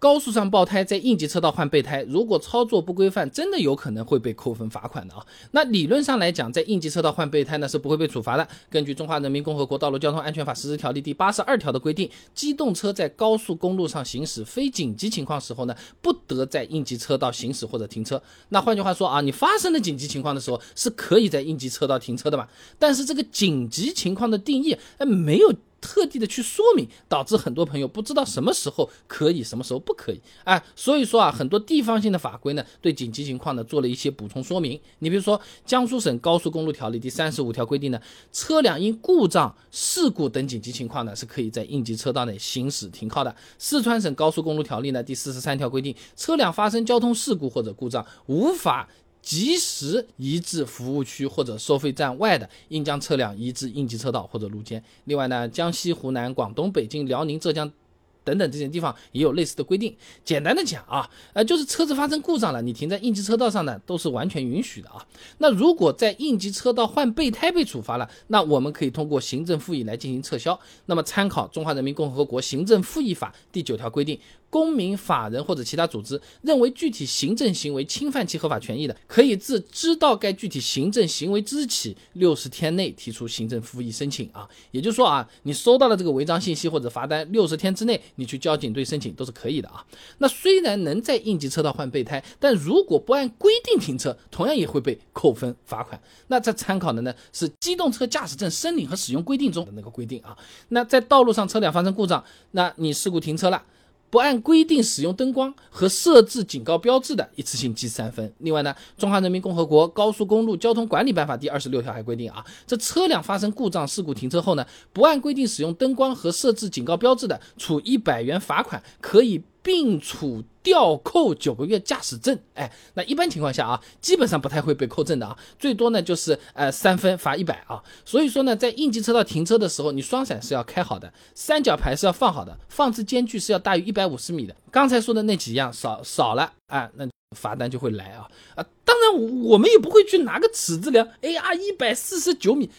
高速上爆胎，在应急车道换备胎，如果操作不规范，真的有可能会被扣分罚款的啊。那理论上来讲，在应急车道换备胎呢是不会被处罚的。根据《中华人民共和国道路交通安全法实施条例》第八十二条的规定，机动车在高速公路上行驶非紧急情况时候呢，不得在应急车道行驶或者停车。那换句话说啊，你发生了紧急情况的时候，是可以在应急车道停车的嘛？但是这个紧急情况的定义，哎，没有。特地的去说明，导致很多朋友不知道什么时候可以，什么时候不可以，哎，所以说啊，很多地方性的法规呢，对紧急情况呢做了一些补充说明。你比如说，江苏省高速公路条例第三十五条规定呢，车辆因故障、事故等紧急情况呢，是可以在应急车道内行驶停靠的。四川省高速公路条例呢第四十三条规定，车辆发生交通事故或者故障，无法。及时移至服务区或者收费站外的，应将车辆移至应急车道或者路肩。另外呢，江西、湖南、广东、北京、辽宁、浙江。等等这些地方也有类似的规定。简单的讲啊，呃，就是车子发生故障了，你停在应急车道上呢，都是完全允许的啊。那如果在应急车道换备胎被处罚了，那我们可以通过行政复议来进行撤销。那么参考《中华人民共和国行政复议法》第九条规定，公民、法人或者其他组织认为具体行政行为侵犯其合法权益的，可以自知道该具体行政行为之日起六十天内提出行政复议申请啊。也就是说啊，你收到了这个违章信息或者罚单，六十天之内。你去交警队申请都是可以的啊。那虽然能在应急车道换备胎，但如果不按规定停车，同样也会被扣分罚款。那这参考的呢是机动车驾驶证申领和使用规定中的那个规定啊。那在道路上车辆发生故障，那你事故停车了。不按规定使用灯光和设置警告标志的，一次性记三分。另外呢，《中华人民共和国高速公路交通管理办法》第二十六条还规定啊，这车辆发生故障事故停车后呢，不按规定使用灯光和设置警告标志的，处一百元罚款，可以。并处吊扣九个月驾驶证，哎，那一般情况下啊，基本上不太会被扣证的啊，最多呢就是呃三分罚一百啊。所以说呢，在应急车道停车的时候，你双闪是要开好的，三角牌是要放好的，放置间距是要大于一百五十米的。刚才说的那几样少少了啊，那。罚单就会来啊啊！那，我们也不会去拿个尺子量。哎呀，一百四十九米，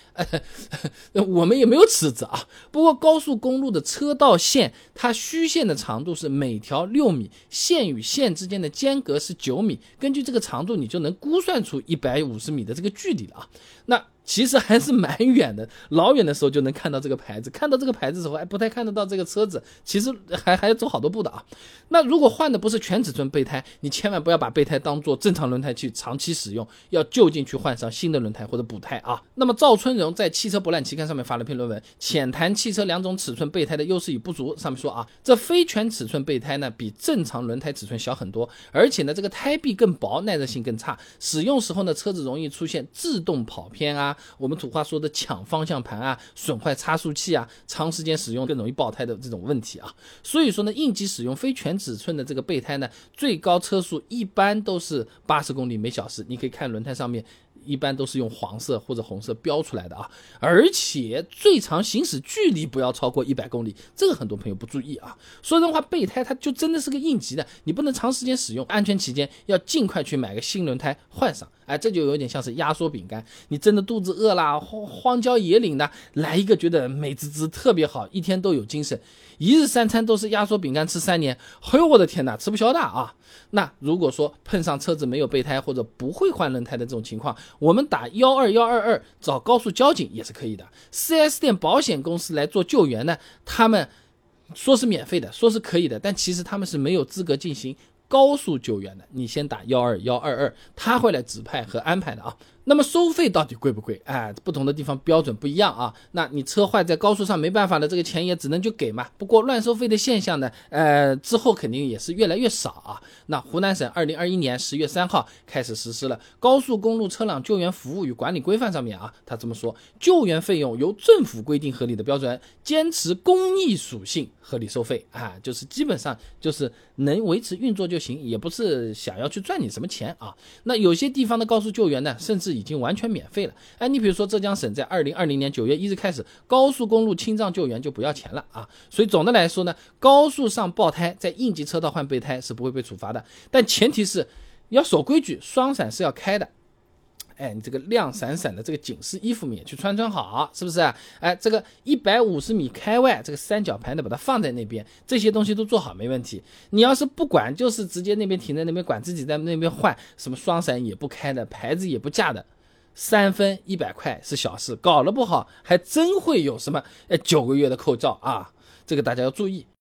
我们也没有尺子啊。不过高速公路的车道线，它虚线的长度是每条六米，线与线之间的间隔是九米。根据这个长度，你就能估算出一百五十米的这个距离了啊。那。其实还是蛮远的，老远的时候就能看到这个牌子。看到这个牌子的时候，还不太看得到这个车子。其实还还要走好多步的啊。那如果换的不是全尺寸备胎，你千万不要把备胎当做正常轮胎去长期使用，要就近去换上新的轮胎或者补胎啊。那么赵春荣在《汽车博览》期刊上面发了篇论文，浅谈汽车两种尺寸备胎的优势与不足。上面说啊，这非全尺寸备胎呢，比正常轮胎尺寸小很多，而且呢，这个胎壁更薄，耐热性更差，使用时候呢，车子容易出现自动跑偏啊。我们土话说的抢方向盘啊，损坏差速器啊，长时间使用更容易爆胎的这种问题啊，所以说呢，应急使用非全尺寸的这个备胎呢，最高车速一般都是八十公里每小时，你可以看轮胎上面。一般都是用黄色或者红色标出来的啊，而且最长行驶距离不要超过一百公里，这个很多朋友不注意啊。说真话，备胎它就真的是个应急的，你不能长时间使用，安全起见要尽快去买个新轮胎换上。哎，这就有点像是压缩饼干，你真的肚子饿啦，荒荒郊野岭的来一个觉得美滋滋特别好，一天都有精神，一日三餐都是压缩饼干吃三年，哎呦我的天哪，吃不消的啊。那如果说碰上车子没有备胎或者不会换轮胎的这种情况，我们打幺二幺二二找高速交警也是可以的。4S 店、保险公司来做救援呢，他们说是免费的，说是可以的，但其实他们是没有资格进行高速救援的。你先打幺二幺二二，他会来指派和安排的啊。那么收费到底贵不贵？哎，不同的地方标准不一样啊。那你车坏在高速上没办法的，这个钱也只能就给嘛。不过乱收费的现象呢，呃，之后肯定也是越来越少啊。那湖南省二零二一年十月三号开始实施了《高速公路车辆救援服务与管理规范》上面啊，他这么说：救援费用由政府规定合理的标准，坚持公益属性，合理收费啊，就是基本上就是能维持运作就行，也不是想要去赚你什么钱啊。那有些地方的高速救援呢，甚至已经完全免费了，哎，你比如说浙江省在二零二零年九月一日开始，高速公路清障救援就不要钱了啊。所以总的来说呢，高速上爆胎在应急车道换备胎是不会被处罚的，但前提是要守规矩，双闪是要开的。哎，你这个亮闪闪的这个警示衣服也去穿穿好，是不是？哎，这个一百五十米开外这个三角盘的把它放在那边，这些东西都做好没问题。你要是不管，就是直接那边停在那边管自己在那边换，什么双闪也不开的，牌子也不架的。三分一百块是小事，搞了不好还真会有什么哎九个月的扣照啊！这个大家要注意。